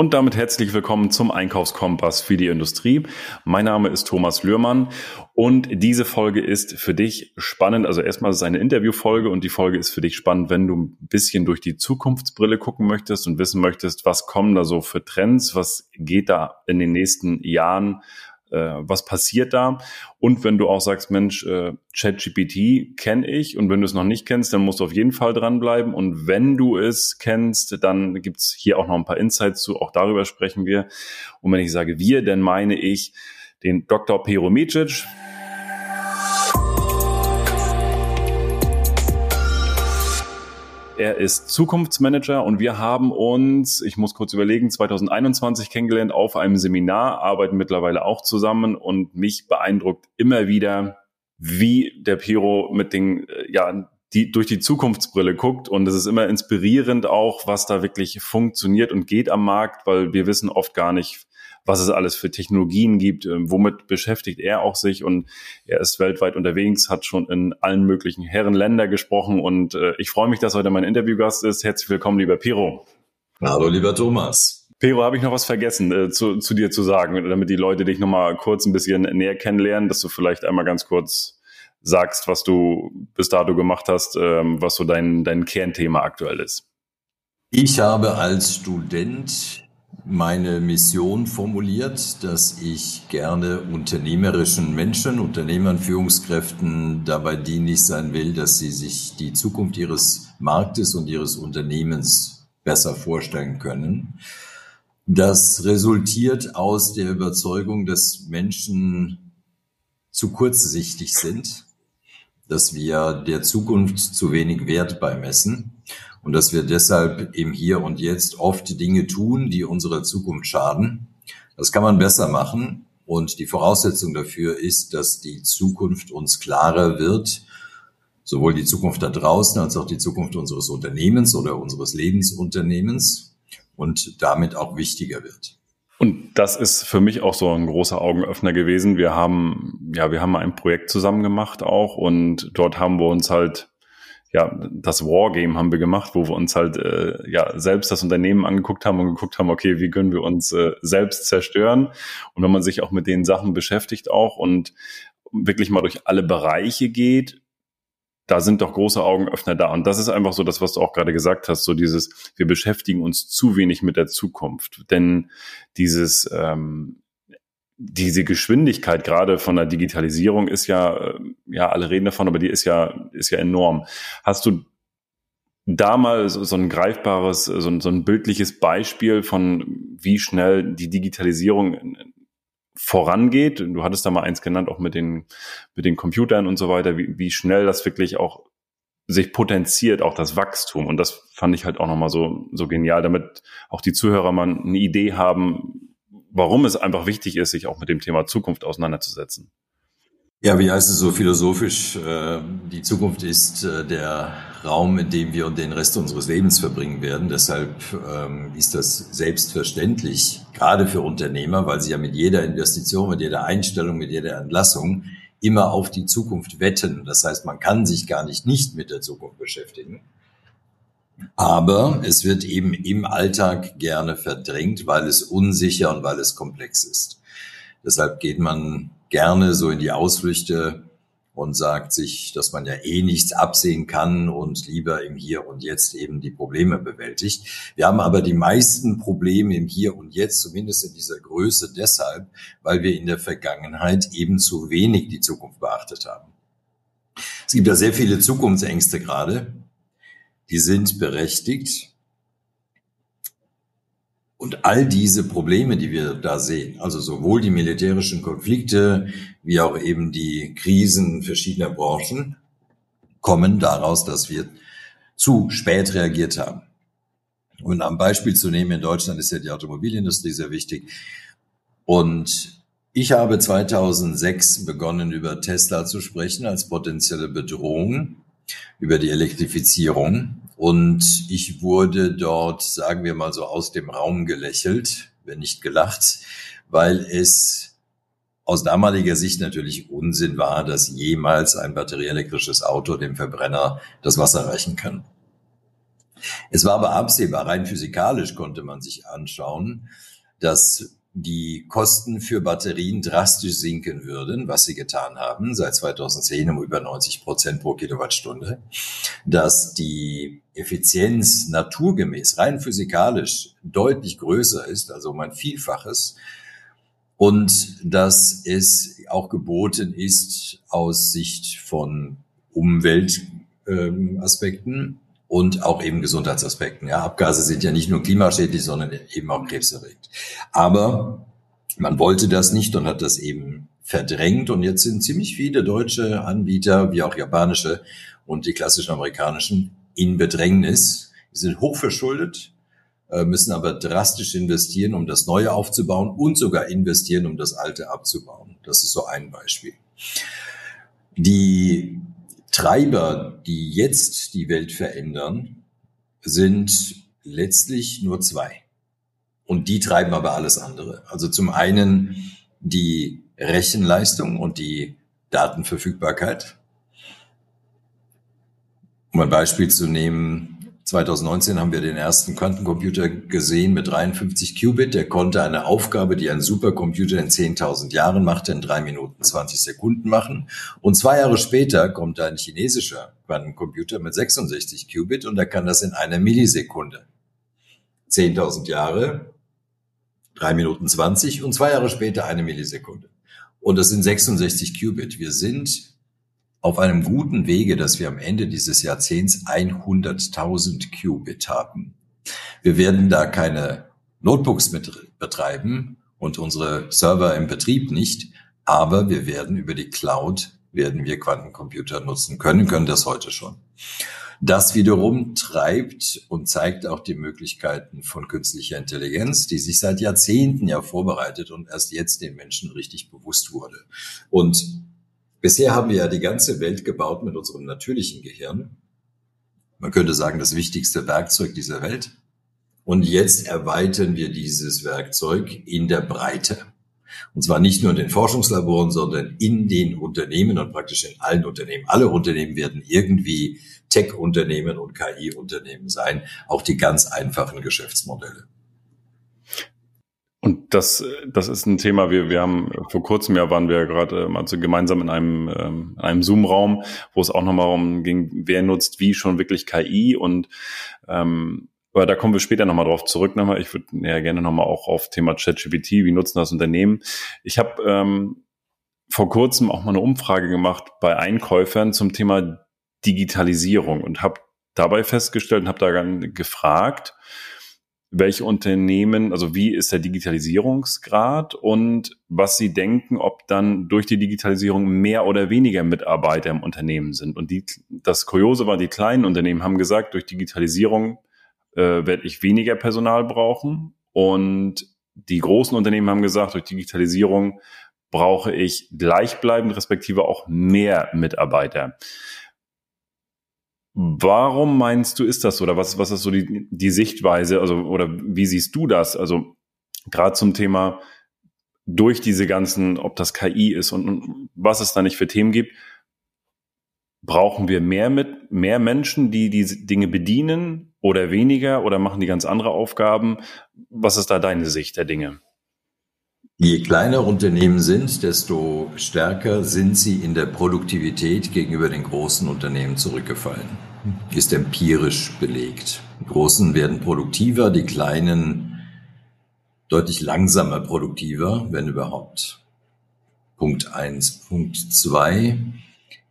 Und damit herzlich willkommen zum Einkaufskompass für die Industrie. Mein Name ist Thomas Lührmann und diese Folge ist für dich spannend. Also erstmal ist es eine Interviewfolge und die Folge ist für dich spannend, wenn du ein bisschen durch die Zukunftsbrille gucken möchtest und wissen möchtest, was kommen da so für Trends, was geht da in den nächsten Jahren was passiert da? Und wenn du auch sagst, Mensch, äh, ChatGPT kenne ich und wenn du es noch nicht kennst, dann musst du auf jeden Fall dranbleiben. Und wenn du es kennst, dann gibt's hier auch noch ein paar Insights zu, auch darüber sprechen wir. Und wenn ich sage wir, dann meine ich den Dr. Pero Micic. Er ist Zukunftsmanager und wir haben uns, ich muss kurz überlegen, 2021 kennengelernt auf einem Seminar, arbeiten mittlerweile auch zusammen und mich beeindruckt immer wieder, wie der Piro mit den, äh, ja, die durch die Zukunftsbrille guckt und es ist immer inspirierend auch, was da wirklich funktioniert und geht am Markt, weil wir wissen oft gar nicht, was es alles für Technologien gibt, ähm, womit beschäftigt er auch sich und er ist weltweit unterwegs, hat schon in allen möglichen Herrenländer gesprochen und äh, ich freue mich, dass heute mein Interviewgast ist. Herzlich willkommen, lieber Piro. Hallo, lieber Thomas. Pero, habe ich noch was vergessen äh, zu, zu dir zu sagen, damit die Leute dich nochmal kurz ein bisschen näher kennenlernen, dass du vielleicht einmal ganz kurz sagst, was du bis dato gemacht hast, ähm, was so dein, dein Kernthema aktuell ist. Ich habe als Student meine Mission formuliert, dass ich gerne unternehmerischen Menschen, Unternehmern, Führungskräften dabei dienlich sein will, dass sie sich die Zukunft ihres Marktes und ihres Unternehmens besser vorstellen können. Das resultiert aus der Überzeugung, dass Menschen zu kurzsichtig sind, dass wir der Zukunft zu wenig Wert beimessen und dass wir deshalb im Hier und Jetzt oft Dinge tun, die unserer Zukunft schaden. Das kann man besser machen und die Voraussetzung dafür ist, dass die Zukunft uns klarer wird, sowohl die Zukunft da draußen als auch die Zukunft unseres Unternehmens oder unseres Lebensunternehmens und damit auch wichtiger wird. Und das ist für mich auch so ein großer Augenöffner gewesen. Wir haben, ja, wir haben ein Projekt zusammen gemacht auch und dort haben wir uns halt ja, das Wargame haben wir gemacht, wo wir uns halt äh, ja selbst das Unternehmen angeguckt haben und geguckt haben, okay, wie können wir uns äh, selbst zerstören? Und wenn man sich auch mit den Sachen beschäftigt auch und wirklich mal durch alle Bereiche geht, da sind doch große Augenöffner da. Und das ist einfach so das, was du auch gerade gesagt hast, so dieses, wir beschäftigen uns zu wenig mit der Zukunft. Denn dieses, ähm, diese Geschwindigkeit gerade von der Digitalisierung ist ja, äh, ja, alle reden davon, aber die ist ja, ist ja enorm. Hast du da mal so, so ein greifbares, so ein, so ein bildliches Beispiel von, wie schnell die Digitalisierung vorangeht? Du hattest da mal eins genannt, auch mit den, mit den Computern und so weiter, wie, wie schnell das wirklich auch sich potenziert, auch das Wachstum. Und das fand ich halt auch nochmal so, so genial, damit auch die Zuhörer mal eine Idee haben, warum es einfach wichtig ist, sich auch mit dem Thema Zukunft auseinanderzusetzen. Ja, wie heißt es so philosophisch? Äh, die Zukunft ist äh, der Raum, in dem wir den Rest unseres Lebens verbringen werden. Deshalb ähm, ist das selbstverständlich, gerade für Unternehmer, weil sie ja mit jeder Investition, mit jeder Einstellung, mit jeder Entlassung immer auf die Zukunft wetten. Das heißt, man kann sich gar nicht nicht mit der Zukunft beschäftigen. Aber es wird eben im Alltag gerne verdrängt, weil es unsicher und weil es komplex ist. Deshalb geht man gerne so in die Ausflüchte und sagt sich, dass man ja eh nichts absehen kann und lieber im Hier und Jetzt eben die Probleme bewältigt. Wir haben aber die meisten Probleme im Hier und Jetzt, zumindest in dieser Größe, deshalb, weil wir in der Vergangenheit eben zu wenig die Zukunft beachtet haben. Es gibt ja sehr viele Zukunftsängste gerade die sind berechtigt. Und all diese Probleme, die wir da sehen, also sowohl die militärischen Konflikte wie auch eben die Krisen verschiedener Branchen, kommen daraus, dass wir zu spät reagiert haben. Und am Beispiel zu nehmen, in Deutschland ist ja die Automobilindustrie sehr wichtig. Und ich habe 2006 begonnen, über Tesla zu sprechen als potenzielle Bedrohung über die Elektrifizierung. Und ich wurde dort, sagen wir mal so, aus dem Raum gelächelt, wenn nicht gelacht, weil es aus damaliger Sicht natürlich Unsinn war, dass jemals ein batterieelektrisches Auto dem Verbrenner das Wasser reichen kann. Es war aber absehbar, rein physikalisch konnte man sich anschauen, dass die Kosten für Batterien drastisch sinken würden, was sie getan haben, seit 2010 um über 90 Prozent pro Kilowattstunde, dass die Effizienz naturgemäß, rein physikalisch deutlich größer ist, also um ein Vielfaches, und dass es auch geboten ist aus Sicht von Umweltaspekten ähm, und auch eben Gesundheitsaspekten. Ja, Abgase sind ja nicht nur klimaschädlich, sondern eben auch krebserregend. Aber man wollte das nicht und hat das eben verdrängt. Und jetzt sind ziemlich viele deutsche Anbieter, wie auch japanische und die klassischen amerikanischen, in Bedrängnis. Sie sind hochverschuldet, äh, müssen aber drastisch investieren, um das Neue aufzubauen und sogar investieren, um das Alte abzubauen. Das ist so ein Beispiel. Die Treiber, die jetzt die Welt verändern, sind letztlich nur zwei. Und die treiben aber alles andere. Also zum einen die Rechenleistung und die Datenverfügbarkeit. Um ein Beispiel zu nehmen, 2019 haben wir den ersten Quantencomputer gesehen mit 53 Qubit. Der konnte eine Aufgabe, die ein Supercomputer in 10.000 Jahren machte, in drei Minuten 20 Sekunden machen. Und zwei Jahre später kommt ein chinesischer Quantencomputer mit 66 Qubit und der kann das in einer Millisekunde. 10.000 Jahre, drei Minuten 20 und zwei Jahre später eine Millisekunde. Und das sind 66 Qubit. Wir sind auf einem guten Wege, dass wir am Ende dieses Jahrzehnts 100.000 Qubit haben. Wir werden da keine Notebooks mit betreiben und unsere Server im Betrieb nicht, aber wir werden über die Cloud werden wir Quantencomputer nutzen können, können das heute schon. Das wiederum treibt und zeigt auch die Möglichkeiten von künstlicher Intelligenz, die sich seit Jahrzehnten ja vorbereitet und erst jetzt den Menschen richtig bewusst wurde. Und Bisher haben wir ja die ganze Welt gebaut mit unserem natürlichen Gehirn. Man könnte sagen, das wichtigste Werkzeug dieser Welt. Und jetzt erweitern wir dieses Werkzeug in der Breite. Und zwar nicht nur in den Forschungslaboren, sondern in den Unternehmen und praktisch in allen Unternehmen. Alle Unternehmen werden irgendwie Tech-Unternehmen und KI-Unternehmen sein, auch die ganz einfachen Geschäftsmodelle. Und das, das ist ein Thema, wir, wir haben vor kurzem ja waren wir gerade ähm, also gemeinsam in einem, ähm, in einem Zoom-Raum, wo es auch nochmal um ging, wer nutzt wie schon wirklich KI und ähm, aber da kommen wir später nochmal drauf zurück. Nochmal. Ich würde ja gerne nochmal auch auf Thema ChatGPT, wie nutzen das Unternehmen. Ich habe ähm, vor kurzem auch mal eine Umfrage gemacht bei Einkäufern zum Thema Digitalisierung und habe dabei festgestellt und habe da gefragt, welche Unternehmen, also wie ist der Digitalisierungsgrad und was sie denken, ob dann durch die Digitalisierung mehr oder weniger Mitarbeiter im Unternehmen sind. Und die, das Kuriose war, die kleinen Unternehmen haben gesagt, durch Digitalisierung äh, werde ich weniger Personal brauchen. Und die großen Unternehmen haben gesagt, durch Digitalisierung brauche ich gleichbleibend, respektive auch mehr Mitarbeiter. Warum meinst du, ist das so? Oder was, was ist so die, die Sichtweise? Also, oder wie siehst du das? Also, gerade zum Thema durch diese ganzen, ob das KI ist und, und was es da nicht für Themen gibt, brauchen wir mehr mit, mehr Menschen, die diese Dinge bedienen oder weniger oder machen die ganz andere Aufgaben? Was ist da deine Sicht der Dinge? Je kleiner Unternehmen sind, desto stärker sind sie in der Produktivität gegenüber den großen Unternehmen zurückgefallen. Ist empirisch belegt. Die Großen werden produktiver, die Kleinen deutlich langsamer produktiver, wenn überhaupt. Punkt eins. Punkt zwei.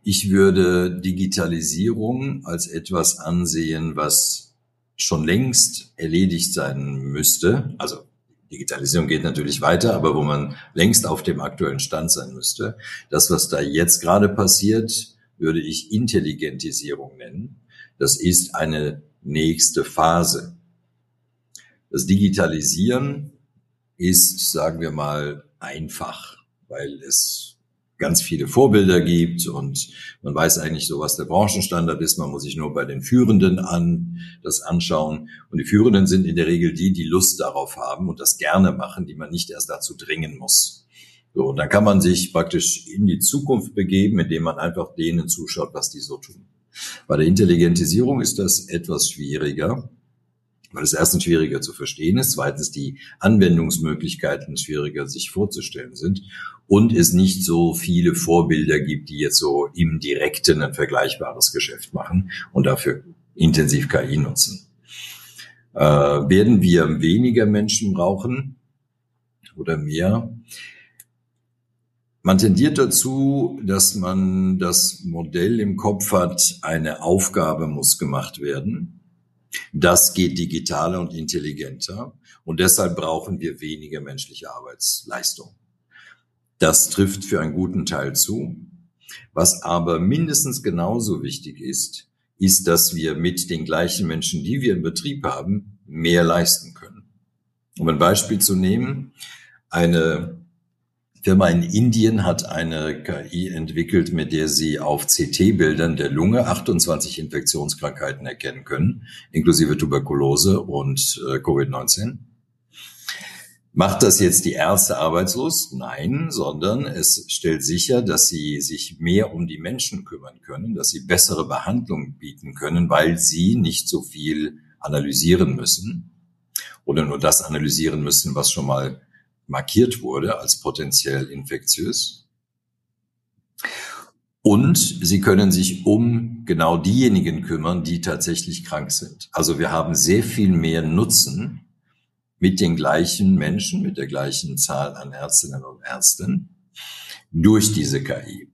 Ich würde Digitalisierung als etwas ansehen, was schon längst erledigt sein müsste. Also Digitalisierung geht natürlich weiter, aber wo man längst auf dem aktuellen Stand sein müsste. Das, was da jetzt gerade passiert, würde ich Intelligentisierung nennen. Das ist eine nächste Phase. Das Digitalisieren ist, sagen wir mal, einfach, weil es ganz viele Vorbilder gibt und man weiß eigentlich so, was der Branchenstandard ist. Man muss sich nur bei den Führenden an das anschauen. Und die Führenden sind in der Regel die, die Lust darauf haben und das gerne machen, die man nicht erst dazu dringen muss. So, und dann kann man sich praktisch in die Zukunft begeben, indem man einfach denen zuschaut, was die so tun. Bei der Intelligentisierung ist das etwas schwieriger, weil es erstens schwieriger zu verstehen ist, zweitens die Anwendungsmöglichkeiten schwieriger sich vorzustellen sind und es nicht so viele Vorbilder gibt, die jetzt so im Direkten ein vergleichbares Geschäft machen und dafür intensiv KI nutzen. Äh, werden wir weniger Menschen brauchen oder mehr? Man tendiert dazu, dass man das Modell im Kopf hat, eine Aufgabe muss gemacht werden. Das geht digitaler und intelligenter und deshalb brauchen wir weniger menschliche Arbeitsleistung. Das trifft für einen guten Teil zu. Was aber mindestens genauso wichtig ist, ist, dass wir mit den gleichen Menschen, die wir im Betrieb haben, mehr leisten können. Um ein Beispiel zu nehmen, eine Firma in Indien hat eine KI entwickelt, mit der sie auf CT-Bildern der Lunge 28 Infektionskrankheiten erkennen können, inklusive Tuberkulose und äh, Covid-19. Macht das jetzt die Ärzte arbeitslos? Nein, sondern es stellt sicher, dass sie sich mehr um die Menschen kümmern können, dass sie bessere Behandlung bieten können, weil sie nicht so viel analysieren müssen oder nur das analysieren müssen, was schon mal markiert wurde als potenziell infektiös. Und sie können sich um genau diejenigen kümmern, die tatsächlich krank sind. Also wir haben sehr viel mehr Nutzen mit den gleichen Menschen, mit der gleichen Zahl an Ärztinnen und Ärzten durch diese KI.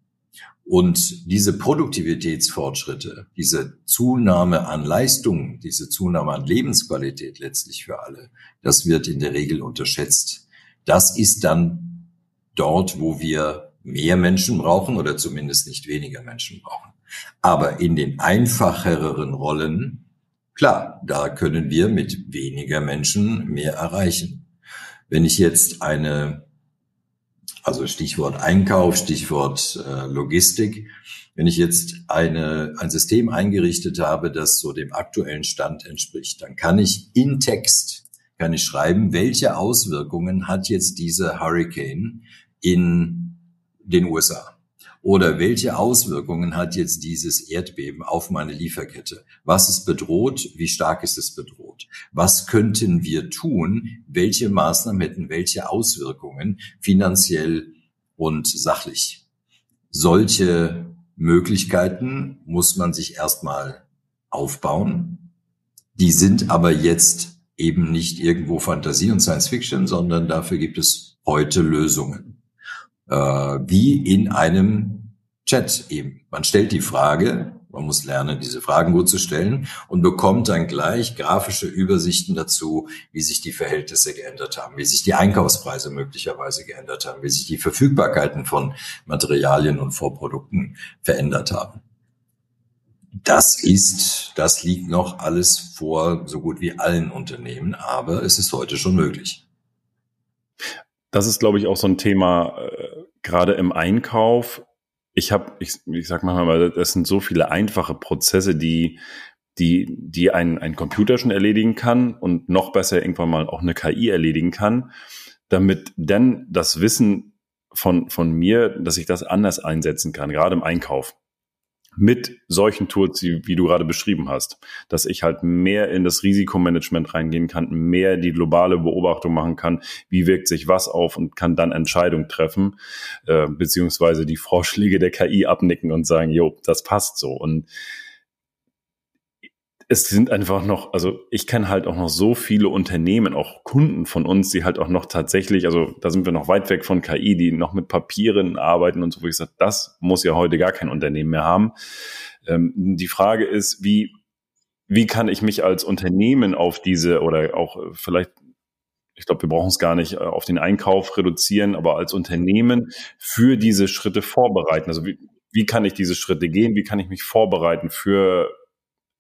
Und diese Produktivitätsfortschritte, diese Zunahme an Leistung, diese Zunahme an Lebensqualität letztlich für alle, das wird in der Regel unterschätzt das ist dann dort, wo wir mehr Menschen brauchen oder zumindest nicht weniger Menschen brauchen. Aber in den einfacheren Rollen, klar, da können wir mit weniger Menschen mehr erreichen. Wenn ich jetzt eine, also Stichwort Einkauf, Stichwort äh, Logistik, wenn ich jetzt eine, ein System eingerichtet habe, das so dem aktuellen Stand entspricht, dann kann ich in Text kann ich schreiben, welche Auswirkungen hat jetzt dieser Hurricane in den USA? Oder welche Auswirkungen hat jetzt dieses Erdbeben auf meine Lieferkette? Was ist bedroht? Wie stark ist es bedroht? Was könnten wir tun? Welche Maßnahmen hätten welche Auswirkungen finanziell und sachlich? Solche Möglichkeiten muss man sich erstmal aufbauen. Die sind aber jetzt eben nicht irgendwo Fantasie und Science Fiction, sondern dafür gibt es heute Lösungen. Äh, wie in einem Chat eben. Man stellt die Frage, man muss lernen, diese Fragen gut zu stellen und bekommt dann gleich grafische Übersichten dazu, wie sich die Verhältnisse geändert haben, wie sich die Einkaufspreise möglicherweise geändert haben, wie sich die Verfügbarkeiten von Materialien und Vorprodukten verändert haben. Das ist, das liegt noch alles vor so gut wie allen Unternehmen, aber es ist heute schon möglich. Das ist, glaube ich, auch so ein Thema, äh, gerade im Einkauf. Ich habe, ich, ich sag mal, das sind so viele einfache Prozesse, die, die, die ein, ein Computer schon erledigen kann und noch besser irgendwann mal auch eine KI erledigen kann, damit dann das Wissen von, von mir, dass ich das anders einsetzen kann, gerade im Einkauf mit solchen Tools, wie, du gerade beschrieben hast, dass ich halt mehr in das Risikomanagement reingehen kann, mehr die globale Beobachtung machen kann, wie wirkt sich was auf und kann dann Entscheidungen treffen, äh, beziehungsweise die Vorschläge der KI abnicken und sagen, jo, das passt so. Und es sind einfach noch, also ich kenne halt auch noch so viele Unternehmen, auch Kunden von uns, die halt auch noch tatsächlich, also da sind wir noch weit weg von KI, die noch mit Papieren arbeiten und so, wo ich sage, das muss ja heute gar kein Unternehmen mehr haben. Ähm, die Frage ist, wie, wie kann ich mich als Unternehmen auf diese oder auch vielleicht ich glaube, wir brauchen es gar nicht äh, auf den Einkauf reduzieren, aber als Unternehmen für diese Schritte vorbereiten. Also wie, wie kann ich diese Schritte gehen? Wie kann ich mich vorbereiten für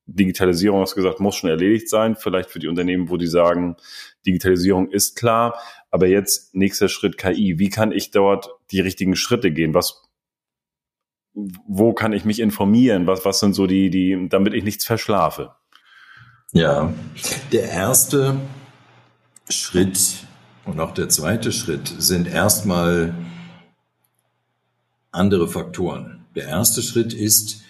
Digitalisierung, hast gesagt, muss schon erledigt sein. Vielleicht für die Unternehmen, wo die sagen, Digitalisierung ist klar, aber jetzt nächster Schritt KI. Wie kann ich dort die richtigen Schritte gehen? Was, wo kann ich mich informieren? Was, was sind so die, die, damit ich nichts verschlafe? Ja, der erste Schritt und auch der zweite Schritt sind erstmal andere Faktoren. Der erste Schritt ist,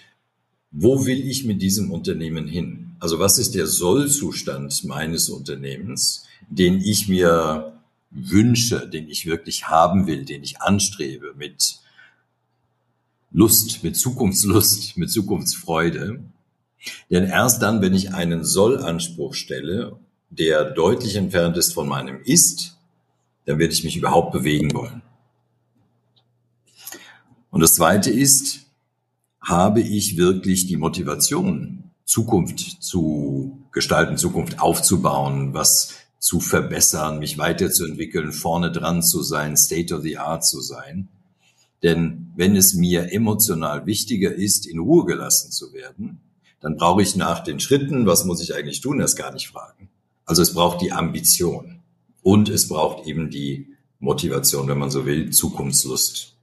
wo will ich mit diesem Unternehmen hin? Also was ist der Sollzustand meines Unternehmens, den ich mir wünsche, den ich wirklich haben will, den ich anstrebe mit Lust, mit Zukunftslust, mit Zukunftsfreude. Denn erst dann, wenn ich einen Sollanspruch stelle, der deutlich entfernt ist von meinem Ist, dann werde ich mich überhaupt bewegen wollen. Und das Zweite ist, habe ich wirklich die Motivation, Zukunft zu gestalten, Zukunft aufzubauen, was zu verbessern, mich weiterzuentwickeln, vorne dran zu sein, State of the Art zu sein. Denn wenn es mir emotional wichtiger ist, in Ruhe gelassen zu werden, dann brauche ich nach den Schritten, was muss ich eigentlich tun, das gar nicht fragen. Also es braucht die Ambition und es braucht eben die Motivation, wenn man so will, Zukunftslust.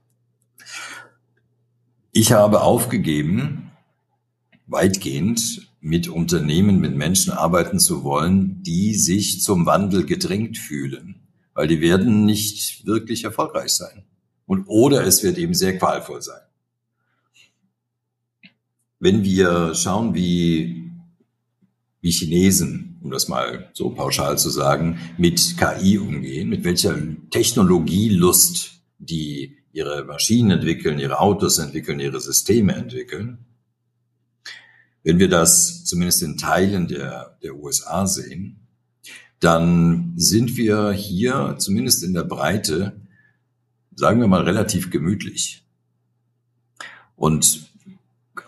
Ich habe aufgegeben, weitgehend mit Unternehmen, mit Menschen arbeiten zu wollen, die sich zum Wandel gedrängt fühlen, weil die werden nicht wirklich erfolgreich sein. Und oder es wird eben sehr qualvoll sein. Wenn wir schauen, wie, wie Chinesen, um das mal so pauschal zu sagen, mit KI umgehen, mit welcher Technologielust die ihre Maschinen entwickeln, ihre Autos entwickeln, ihre Systeme entwickeln. Wenn wir das zumindest in Teilen der, der USA sehen, dann sind wir hier zumindest in der Breite, sagen wir mal, relativ gemütlich. Und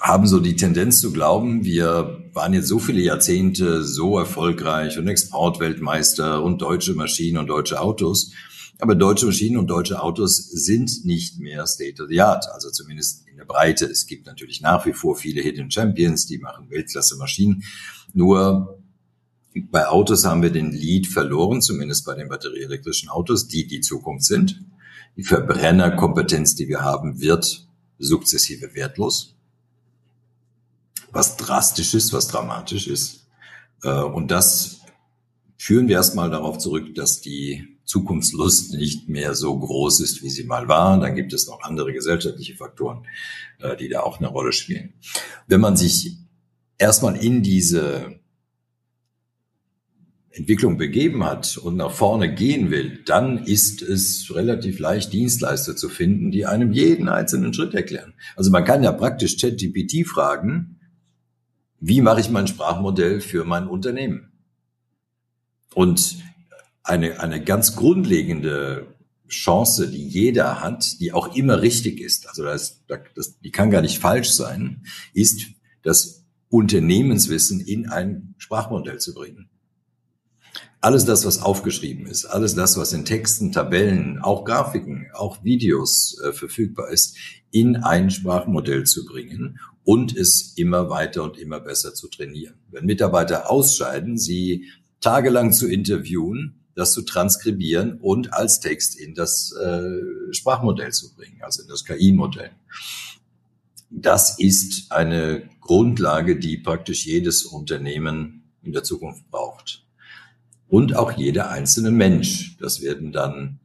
haben so die Tendenz zu glauben, wir waren jetzt so viele Jahrzehnte so erfolgreich und Exportweltmeister und deutsche Maschinen und deutsche Autos. Aber deutsche Maschinen und deutsche Autos sind nicht mehr State of the Art, also zumindest in der Breite. Es gibt natürlich nach wie vor viele Hidden Champions, die machen Weltklasse Maschinen. Nur bei Autos haben wir den Lead verloren, zumindest bei den batterieelektrischen Autos, die die Zukunft sind. Die Verbrennerkompetenz, die wir haben, wird sukzessive wertlos. Was drastisch ist, was dramatisch ist. Äh, und das führen wir erstmal darauf zurück, dass die Zukunftslust nicht mehr so groß ist, wie sie mal war. Dann gibt es noch andere gesellschaftliche Faktoren, äh, die da auch eine Rolle spielen. Wenn man sich erstmal in diese Entwicklung begeben hat und nach vorne gehen will, dann ist es relativ leicht, Dienstleister zu finden, die einem jeden einzelnen Schritt erklären. Also man kann ja praktisch ChatGPT fragen, wie mache ich mein Sprachmodell für mein Unternehmen? Und eine, eine ganz grundlegende Chance, die jeder hat, die auch immer richtig ist, also das, das, die kann gar nicht falsch sein, ist das Unternehmenswissen in ein Sprachmodell zu bringen. Alles das, was aufgeschrieben ist, alles das, was in Texten, Tabellen, auch Grafiken, auch Videos äh, verfügbar ist, in ein Sprachmodell zu bringen und es immer weiter und immer besser zu trainieren. Wenn Mitarbeiter ausscheiden, sie tagelang zu interviewen, das zu transkribieren und als Text in das äh, Sprachmodell zu bringen, also in das KI-Modell. Das ist eine Grundlage, die praktisch jedes Unternehmen in der Zukunft braucht. Und auch jeder einzelne Mensch. Das werden dann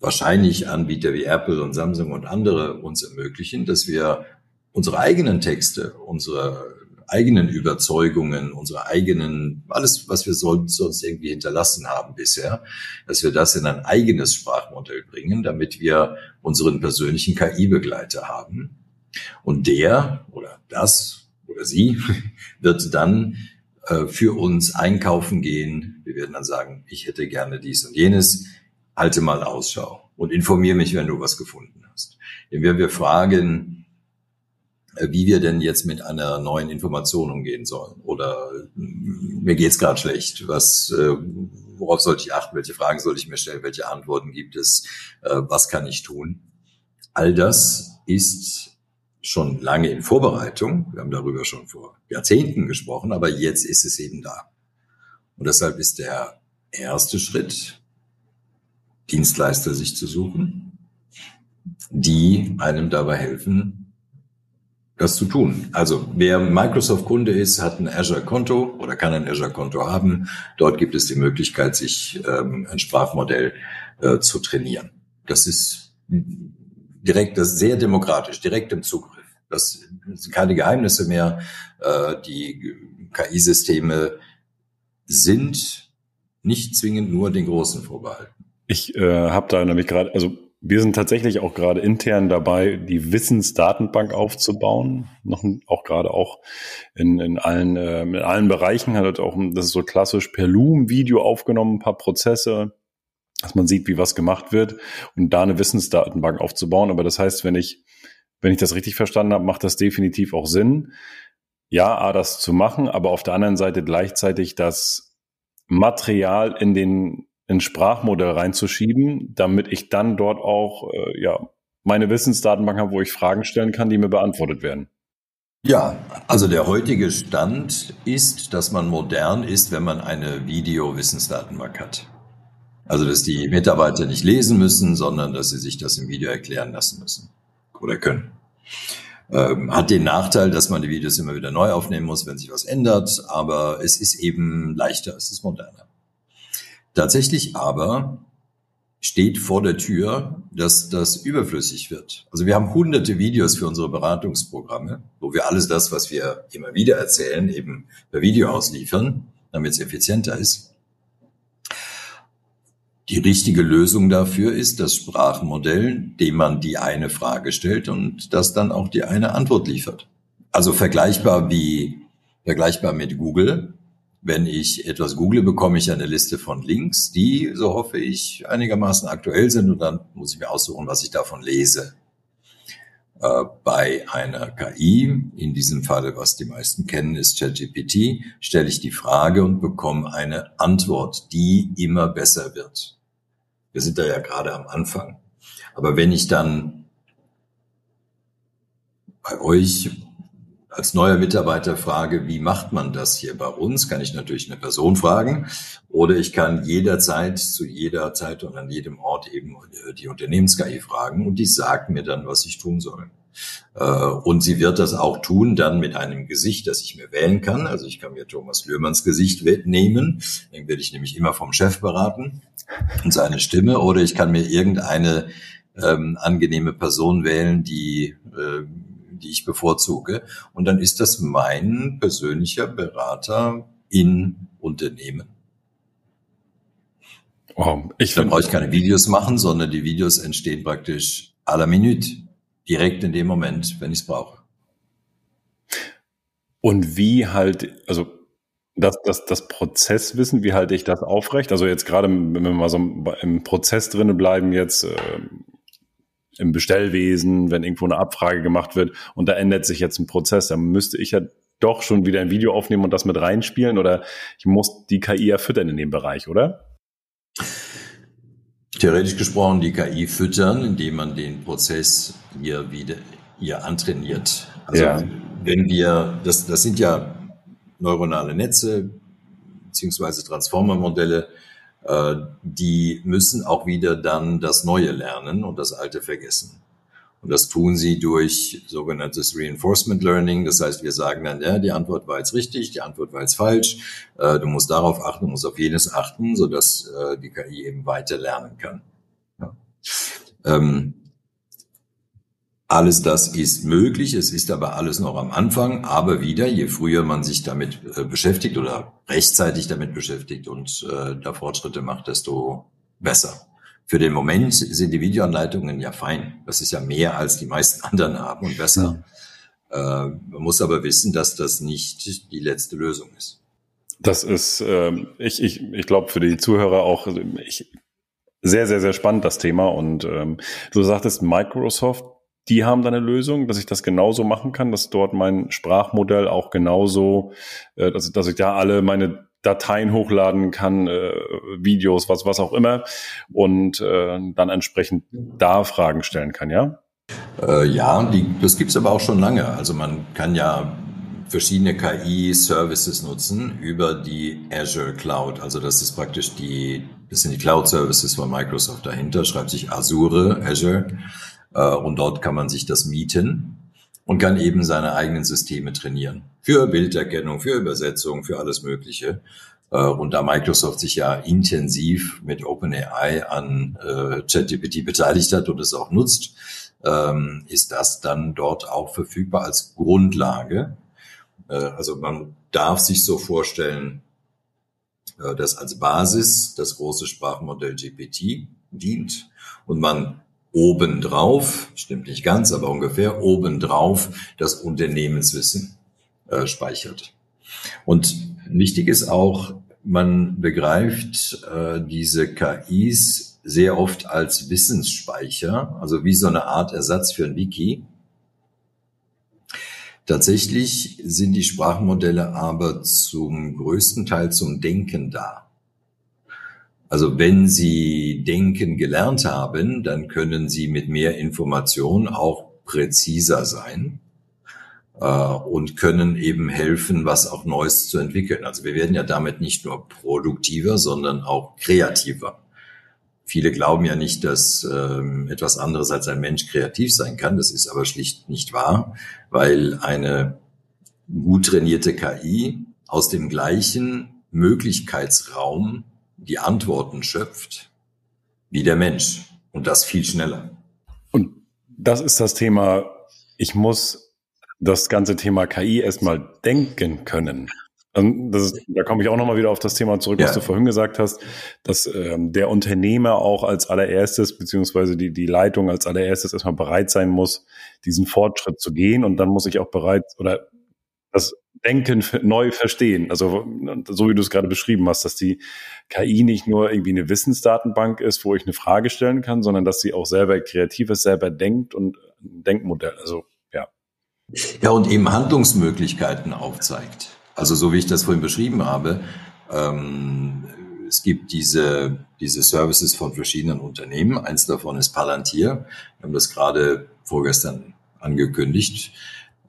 wahrscheinlich Anbieter wie Apple und Samsung und andere uns ermöglichen, dass wir unsere eigenen Texte, unsere eigenen Überzeugungen, unsere eigenen, alles, was wir sonst, irgendwie hinterlassen haben bisher, dass wir das in ein eigenes Sprachmodell bringen, damit wir unseren persönlichen KI-Begleiter haben. Und der oder das oder sie wird dann äh, für uns einkaufen gehen. Wir werden dann sagen, ich hätte gerne dies und jenes. Halte mal Ausschau und informiere mich, wenn du was gefunden hast. Wenn wir fragen, wie wir denn jetzt mit einer neuen Information umgehen sollen. Oder mm, mir geht's gerade schlecht. Was, äh, worauf sollte ich achten? Welche Fragen sollte ich mir stellen? Welche Antworten gibt es? Äh, was kann ich tun? All das ist schon lange in Vorbereitung. Wir haben darüber schon vor Jahrzehnten gesprochen, aber jetzt ist es eben da. Und deshalb ist der erste Schritt, Dienstleister sich zu suchen, die einem dabei helfen, das zu tun. Also wer Microsoft-Kunde ist, hat ein Azure-Konto oder kann ein Azure-Konto haben. Dort gibt es die Möglichkeit, sich ähm, ein Sprachmodell äh, zu trainieren. Das ist direkt, das ist sehr demokratisch, direkt im Zugriff. Das sind keine Geheimnisse mehr. Äh, die KI-Systeme sind nicht zwingend nur den Großen vorbehalten. Ich äh, habe da nämlich gerade, also wir sind tatsächlich auch gerade intern dabei, die Wissensdatenbank aufzubauen. Noch auch gerade auch in, in allen äh, in allen Bereichen hat auch das ist so klassisch per Loom Video aufgenommen, ein paar Prozesse, dass man sieht, wie was gemacht wird und da eine Wissensdatenbank aufzubauen. Aber das heißt, wenn ich wenn ich das richtig verstanden habe, macht das definitiv auch Sinn. Ja, A, das zu machen, aber auf der anderen Seite gleichzeitig das Material in den ein Sprachmodell reinzuschieben, damit ich dann dort auch äh, ja, meine Wissensdatenbank habe, wo ich Fragen stellen kann, die mir beantwortet werden. Ja, also der heutige Stand ist, dass man modern ist, wenn man eine Video-Wissensdatenbank hat. Also, dass die Mitarbeiter nicht lesen müssen, sondern dass sie sich das im Video erklären lassen müssen oder können. Ähm, hat den Nachteil, dass man die Videos immer wieder neu aufnehmen muss, wenn sich was ändert, aber es ist eben leichter, es ist moderner. Tatsächlich aber steht vor der Tür, dass das überflüssig wird. Also wir haben hunderte Videos für unsere Beratungsprogramme, wo wir alles das, was wir immer wieder erzählen, eben per Video ausliefern, damit es effizienter ist. Die richtige Lösung dafür ist das Sprachmodell, dem man die eine Frage stellt und das dann auch die eine Antwort liefert. Also vergleichbar wie, vergleichbar mit Google. Wenn ich etwas google, bekomme ich eine Liste von Links, die, so hoffe ich, einigermaßen aktuell sind und dann muss ich mir aussuchen, was ich davon lese. Äh, bei einer KI, in diesem Falle, was die meisten kennen, ist ChatGPT, stelle ich die Frage und bekomme eine Antwort, die immer besser wird. Wir sind da ja gerade am Anfang. Aber wenn ich dann bei euch als neuer Mitarbeiter frage, wie macht man das hier bei uns, kann ich natürlich eine Person fragen oder ich kann jederzeit zu jeder Zeit und an jedem Ort eben äh, die Unternehmens-KI fragen und die sagt mir dann, was ich tun soll. Äh, und sie wird das auch tun, dann mit einem Gesicht, das ich mir wählen kann. Also ich kann mir Thomas Löhmanns Gesicht nehmen, dann werde ich nämlich immer vom Chef beraten und seine Stimme, oder ich kann mir irgendeine ähm, angenehme Person wählen, die äh, die ich bevorzuge. Und dann ist das mein persönlicher Berater in Unternehmen. Oh, ich dann brauche ich keine Videos machen, sondern die Videos entstehen praktisch à la minute, direkt in dem Moment, wenn ich es brauche. Und wie halt, also das, das, das Prozesswissen, wie halte ich das aufrecht? Also jetzt gerade, wenn wir mal so im Prozess drinnen bleiben, jetzt äh, im Bestellwesen, wenn irgendwo eine Abfrage gemacht wird und da ändert sich jetzt ein Prozess, dann müsste ich ja doch schon wieder ein Video aufnehmen und das mit reinspielen oder ich muss die KI ja füttern in dem Bereich, oder? Theoretisch gesprochen die KI füttern, indem man den Prozess hier wieder hier antrainiert. Also ja. wenn wir, das, das sind ja neuronale Netze beziehungsweise Transformer-Modelle, äh, die müssen auch wieder dann das Neue lernen und das Alte vergessen. Und das tun sie durch sogenanntes Reinforcement Learning. Das heißt, wir sagen dann, ja, die Antwort war jetzt richtig, die Antwort war jetzt falsch. Äh, du musst darauf achten, du musst auf jenes achten, sodass äh, die KI eben weiter lernen kann. Ja. Ähm, alles das ist möglich, es ist aber alles noch am Anfang. Aber wieder, je früher man sich damit äh, beschäftigt oder rechtzeitig damit beschäftigt und äh, da Fortschritte macht, desto besser. Für den Moment sind die Videoanleitungen ja fein. Das ist ja mehr als die meisten anderen haben und besser. Ja. Äh, man muss aber wissen, dass das nicht die letzte Lösung ist. Das ist, äh, ich, ich, ich glaube, für die Zuhörer auch also ich, sehr, sehr, sehr spannend, das Thema. Und ähm, du sagtest, Microsoft die haben da eine Lösung, dass ich das genauso machen kann, dass dort mein Sprachmodell auch genauso, äh, dass, dass ich da alle meine Dateien hochladen kann, äh, Videos, was, was auch immer, und äh, dann entsprechend da Fragen stellen kann, ja? Äh, ja, die, das gibt's aber auch schon lange. Also man kann ja verschiedene KI-Services nutzen über die Azure Cloud. Also das ist praktisch die, das sind die Cloud-Services von Microsoft dahinter, schreibt sich Azure, Azure. Äh, und dort kann man sich das mieten und kann eben seine eigenen Systeme trainieren. Für Bilderkennung, für Übersetzung, für alles Mögliche. Äh, und da Microsoft sich ja intensiv mit OpenAI an äh, ChatGPT beteiligt hat und es auch nutzt, ähm, ist das dann dort auch verfügbar als Grundlage. Also man darf sich so vorstellen, dass als Basis das große Sprachmodell GPT dient und man obendrauf, stimmt nicht ganz, aber ungefähr obendrauf das Unternehmenswissen äh, speichert. Und wichtig ist auch, man begreift äh, diese KIs sehr oft als Wissensspeicher, also wie so eine Art Ersatz für ein Wiki. Tatsächlich sind die Sprachmodelle aber zum größten Teil zum Denken da. Also wenn Sie Denken gelernt haben, dann können Sie mit mehr Information auch präziser sein äh, und können eben helfen, was auch Neues zu entwickeln. Also wir werden ja damit nicht nur produktiver, sondern auch kreativer. Viele glauben ja nicht, dass ähm, etwas anderes als ein Mensch kreativ sein kann. Das ist aber schlicht nicht wahr, weil eine gut trainierte KI aus dem gleichen Möglichkeitsraum die Antworten schöpft wie der Mensch und das viel schneller. Und das ist das Thema, ich muss das ganze Thema KI erstmal denken können. Ist, da komme ich auch nochmal wieder auf das Thema zurück, was ja. du vorhin gesagt hast, dass ähm, der Unternehmer auch als allererstes, beziehungsweise die, die Leitung als allererstes erstmal bereit sein muss, diesen Fortschritt zu gehen. Und dann muss ich auch bereit oder das Denken neu verstehen. Also so wie du es gerade beschrieben hast, dass die KI nicht nur irgendwie eine Wissensdatenbank ist, wo ich eine Frage stellen kann, sondern dass sie auch selber kreativ ist, selber denkt und ein Denkmodell. Also ja. Ja, und eben Handlungsmöglichkeiten aufzeigt. Also so wie ich das vorhin beschrieben habe, ähm, es gibt diese, diese Services von verschiedenen Unternehmen. Eins davon ist Palantir. Wir haben das gerade vorgestern angekündigt,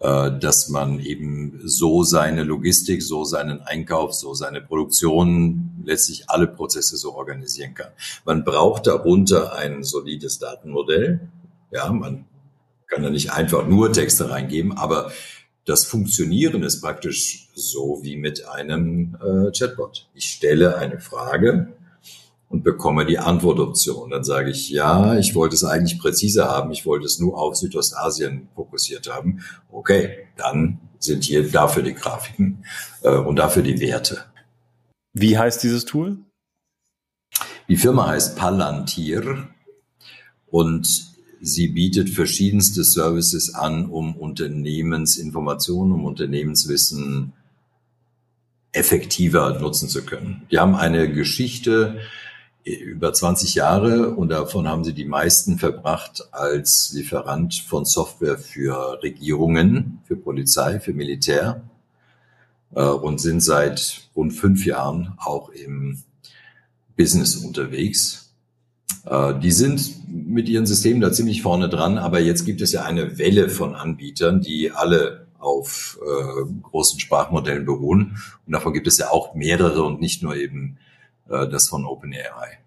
dass man eben so seine Logistik, so seinen Einkauf, so seine Produktion, letztlich alle Prozesse so organisieren kann. Man braucht darunter ein solides Datenmodell. Ja, man kann da nicht einfach nur Texte reingeben, aber das Funktionieren ist praktisch so wie mit einem äh, Chatbot. Ich stelle eine Frage und bekomme die Antwortoption. Dann sage ich, ja, ich wollte es eigentlich präziser haben, ich wollte es nur auf Südostasien fokussiert haben. Okay, dann sind hier dafür die Grafiken äh, und dafür die Werte. Wie heißt dieses Tool? Die Firma heißt Palantir und Sie bietet verschiedenste Services an, um Unternehmensinformationen, um Unternehmenswissen effektiver nutzen zu können. Die haben eine Geschichte über 20 Jahre und davon haben sie die meisten verbracht als Lieferant von Software für Regierungen, für Polizei, für Militär äh, und sind seit rund fünf Jahren auch im Business unterwegs. Äh, die sind mit ihren Systemen da ziemlich vorne dran, aber jetzt gibt es ja eine Welle von Anbietern, die alle auf äh, großen Sprachmodellen beruhen. Und davon gibt es ja auch mehrere und nicht nur eben äh, das von OpenAI.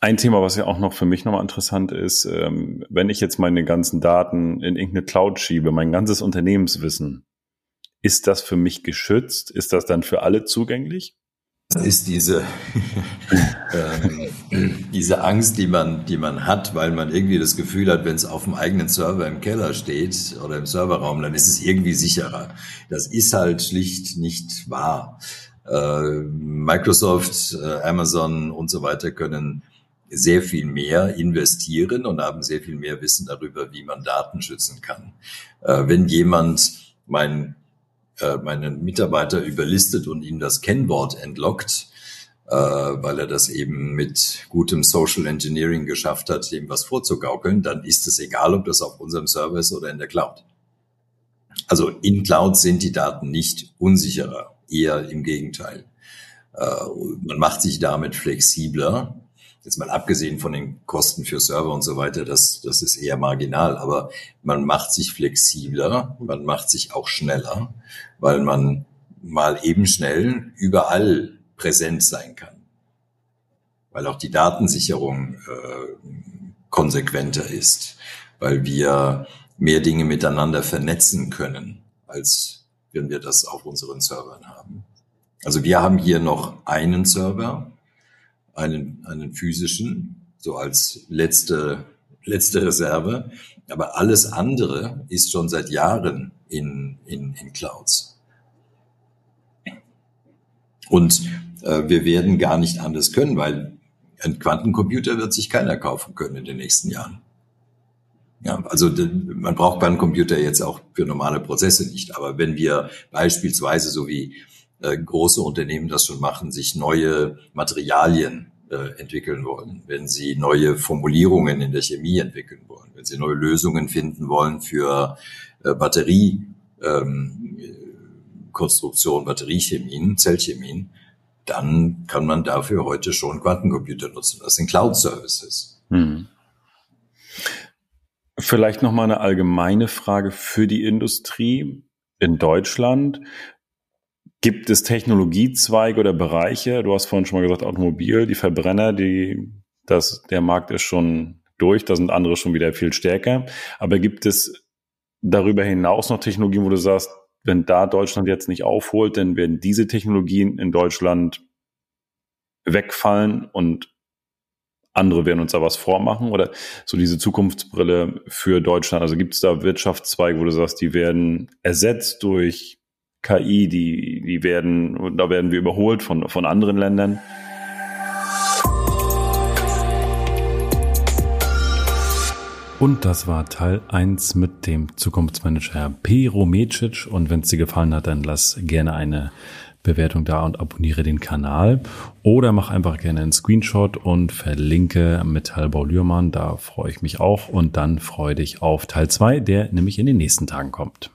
Ein Thema, was ja auch noch für mich nochmal interessant ist, ähm, wenn ich jetzt meine ganzen Daten in irgendeine Cloud schiebe, mein ganzes Unternehmenswissen, ist das für mich geschützt? Ist das dann für alle zugänglich? ist diese, ähm, diese Angst, die man, die man hat, weil man irgendwie das Gefühl hat, wenn es auf dem eigenen Server im Keller steht oder im Serverraum, dann ist es irgendwie sicherer. Das ist halt schlicht nicht wahr. Äh, Microsoft, äh, Amazon und so weiter können sehr viel mehr investieren und haben sehr viel mehr Wissen darüber, wie man Daten schützen kann. Äh, wenn jemand mein meinen Mitarbeiter überlistet und ihm das Kennwort entlockt, weil er das eben mit gutem Social Engineering geschafft hat, dem was vorzugaukeln, dann ist es egal, ob das auf unserem Server ist oder in der Cloud. Also in Cloud sind die Daten nicht unsicherer, eher im Gegenteil. Äh, man macht sich damit flexibler jetzt mal abgesehen von den Kosten für Server und so weiter, das, das ist eher marginal, aber man macht sich flexibler, man macht sich auch schneller, weil man mal eben schnell überall präsent sein kann. Weil auch die Datensicherung äh, konsequenter ist, weil wir mehr Dinge miteinander vernetzen können, als wenn wir das auf unseren Servern haben. Also wir haben hier noch einen Server, einen, einen physischen, so als letzte, letzte Reserve. Aber alles andere ist schon seit Jahren in, in, in Clouds. Und äh, wir werden gar nicht anders können, weil ein Quantencomputer wird sich keiner kaufen können in den nächsten Jahren. Ja, also man braucht Quantencomputer jetzt auch für normale Prozesse nicht. Aber wenn wir beispielsweise, so wie äh, große Unternehmen das schon machen, sich neue Materialien äh, entwickeln wollen, wenn sie neue Formulierungen in der Chemie entwickeln wollen, wenn sie neue Lösungen finden wollen für äh, Batterie, ähm, Batteriechemien, Zellchemien, dann kann man dafür heute schon Quantencomputer nutzen. Das sind Cloud-Services. Hm. Vielleicht noch mal eine allgemeine Frage für die Industrie in Deutschland. Gibt es Technologiezweige oder Bereiche? Du hast vorhin schon mal gesagt Automobil, die Verbrenner, die das der Markt ist schon durch, da sind andere schon wieder viel stärker. Aber gibt es darüber hinaus noch Technologien, wo du sagst, wenn da Deutschland jetzt nicht aufholt, dann werden diese Technologien in Deutschland wegfallen und andere werden uns da was vormachen oder so diese Zukunftsbrille für Deutschland. Also gibt es da Wirtschaftszweige, wo du sagst, die werden ersetzt durch KI, die, die werden, da werden wir überholt von, von anderen Ländern? Und das war Teil 1 mit dem Zukunftsmanager Pero Mecic. Und wenn es dir gefallen hat, dann lass gerne eine Bewertung da und abonniere den Kanal. Oder mach einfach gerne einen Screenshot und verlinke Metallbau Lührmann. Da freue ich mich auch. Und dann freue dich auf Teil 2, der nämlich in den nächsten Tagen kommt.